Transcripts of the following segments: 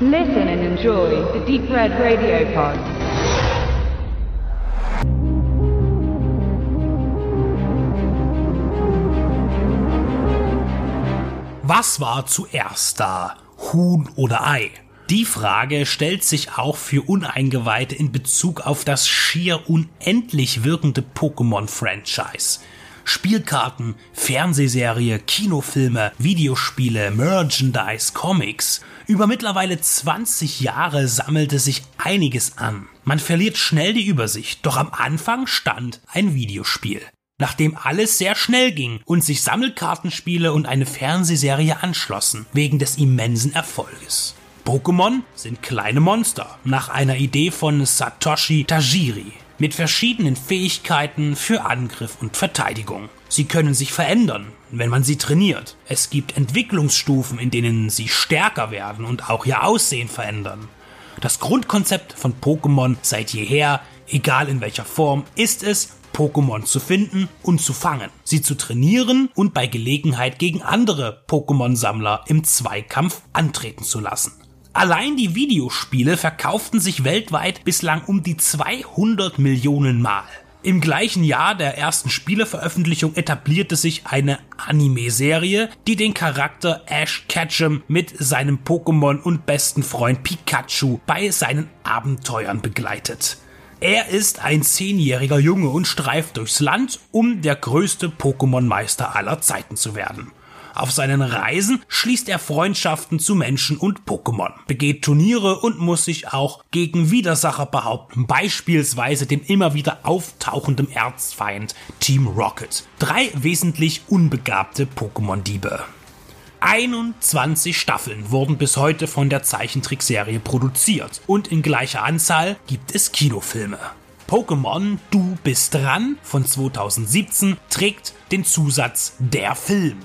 Listen and enjoy the Deep Red Radio Pod. Was war zuerst da? Huhn oder Ei? Die Frage stellt sich auch für Uneingeweihte in Bezug auf das schier unendlich wirkende Pokémon-Franchise. Spielkarten, Fernsehserie, Kinofilme, Videospiele, Merchandise, Comics. Über mittlerweile 20 Jahre sammelte sich einiges an. Man verliert schnell die Übersicht, doch am Anfang stand ein Videospiel. Nachdem alles sehr schnell ging und sich Sammelkartenspiele und eine Fernsehserie anschlossen, wegen des immensen Erfolges. Pokémon sind kleine Monster, nach einer Idee von Satoshi Tajiri, mit verschiedenen Fähigkeiten für Angriff und Verteidigung. Sie können sich verändern, wenn man sie trainiert. Es gibt Entwicklungsstufen, in denen sie stärker werden und auch ihr Aussehen verändern. Das Grundkonzept von Pokémon seit jeher, egal in welcher Form, ist es, Pokémon zu finden und zu fangen, sie zu trainieren und bei Gelegenheit gegen andere Pokémon-Sammler im Zweikampf antreten zu lassen. Allein die Videospiele verkauften sich weltweit bislang um die 200 Millionen Mal. Im gleichen Jahr der ersten Spieleveröffentlichung etablierte sich eine Anime-Serie, die den Charakter Ash Ketchum mit seinem Pokémon und besten Freund Pikachu bei seinen Abenteuern begleitet. Er ist ein zehnjähriger Junge und streift durchs Land, um der größte Pokémon-Meister aller Zeiten zu werden. Auf seinen Reisen schließt er Freundschaften zu Menschen und Pokémon, begeht Turniere und muss sich auch gegen Widersacher behaupten, beispielsweise dem immer wieder auftauchenden Erzfeind Team Rocket. Drei wesentlich unbegabte Pokémon-Diebe. 21 Staffeln wurden bis heute von der Zeichentrickserie produziert und in gleicher Anzahl gibt es Kinofilme. Pokémon Du bist dran von 2017 trägt den Zusatz Der Film.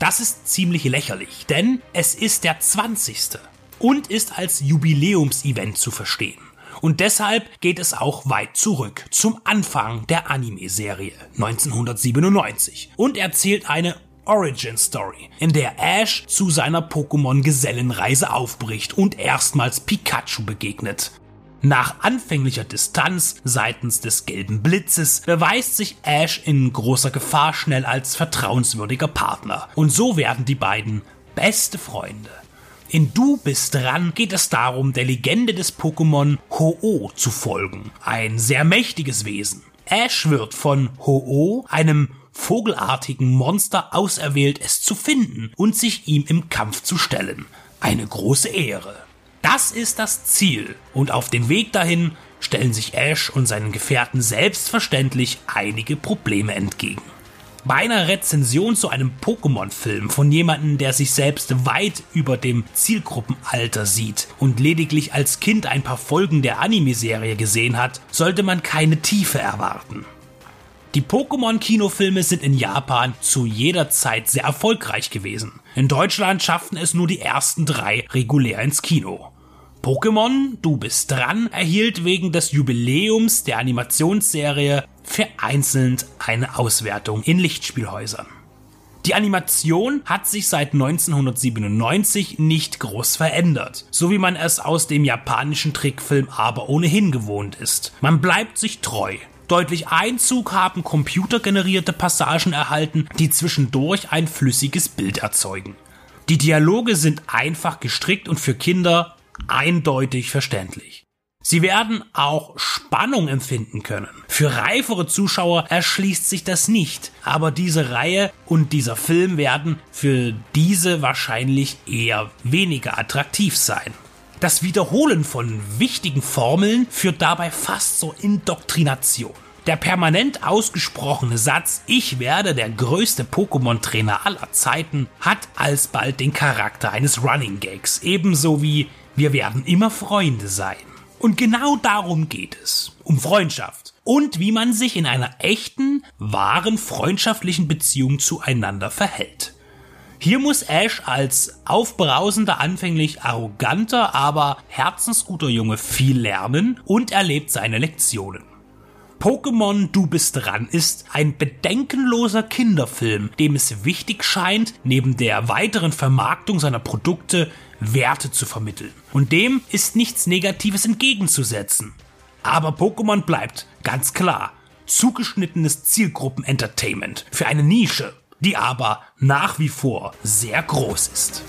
Das ist ziemlich lächerlich, denn es ist der 20. und ist als Jubiläumsevent zu verstehen. Und deshalb geht es auch weit zurück zum Anfang der Anime-Serie 1997 und erzählt eine Origin Story, in der Ash zu seiner Pokémon-Gesellenreise aufbricht und erstmals Pikachu begegnet. Nach anfänglicher Distanz seitens des gelben Blitzes beweist sich Ash in großer Gefahr schnell als vertrauenswürdiger Partner. Und so werden die beiden beste Freunde. In Du bist dran geht es darum, der Legende des Pokémon Ho-Oh zu folgen. Ein sehr mächtiges Wesen. Ash wird von Ho-Oh, einem vogelartigen Monster, auserwählt, es zu finden und sich ihm im Kampf zu stellen. Eine große Ehre. Das ist das Ziel und auf dem Weg dahin stellen sich Ash und seinen Gefährten selbstverständlich einige Probleme entgegen. Bei einer Rezension zu einem Pokémon-Film von jemandem, der sich selbst weit über dem Zielgruppenalter sieht und lediglich als Kind ein paar Folgen der Anime-Serie gesehen hat, sollte man keine Tiefe erwarten. Die Pokémon-Kinofilme sind in Japan zu jeder Zeit sehr erfolgreich gewesen. In Deutschland schafften es nur die ersten drei regulär ins Kino. Pokémon, du bist dran, erhielt wegen des Jubiläums der Animationsserie vereinzelt eine Auswertung in Lichtspielhäusern. Die Animation hat sich seit 1997 nicht groß verändert, so wie man es aus dem japanischen Trickfilm aber ohnehin gewohnt ist. Man bleibt sich treu. Deutlich Einzug haben computergenerierte Passagen erhalten, die zwischendurch ein flüssiges Bild erzeugen. Die Dialoge sind einfach gestrickt und für Kinder eindeutig verständlich. Sie werden auch Spannung empfinden können. Für reifere Zuschauer erschließt sich das nicht, aber diese Reihe und dieser Film werden für diese wahrscheinlich eher weniger attraktiv sein. Das Wiederholen von wichtigen Formeln führt dabei fast zur Indoktrination. Der permanent ausgesprochene Satz Ich werde der größte Pokémon-Trainer aller Zeiten hat alsbald den Charakter eines Running Gags, ebenso wie Wir werden immer Freunde sein. Und genau darum geht es. Um Freundschaft. Und wie man sich in einer echten, wahren freundschaftlichen Beziehung zueinander verhält. Hier muss Ash als aufbrausender, anfänglich arroganter, aber herzensguter Junge viel lernen und erlebt seine Lektionen. Pokémon Du bist dran ist ein bedenkenloser Kinderfilm, dem es wichtig scheint, neben der weiteren Vermarktung seiner Produkte Werte zu vermitteln. Und dem ist nichts Negatives entgegenzusetzen. Aber Pokémon bleibt, ganz klar, zugeschnittenes Zielgruppen-Entertainment für eine Nische, die aber nach wie vor sehr groß ist.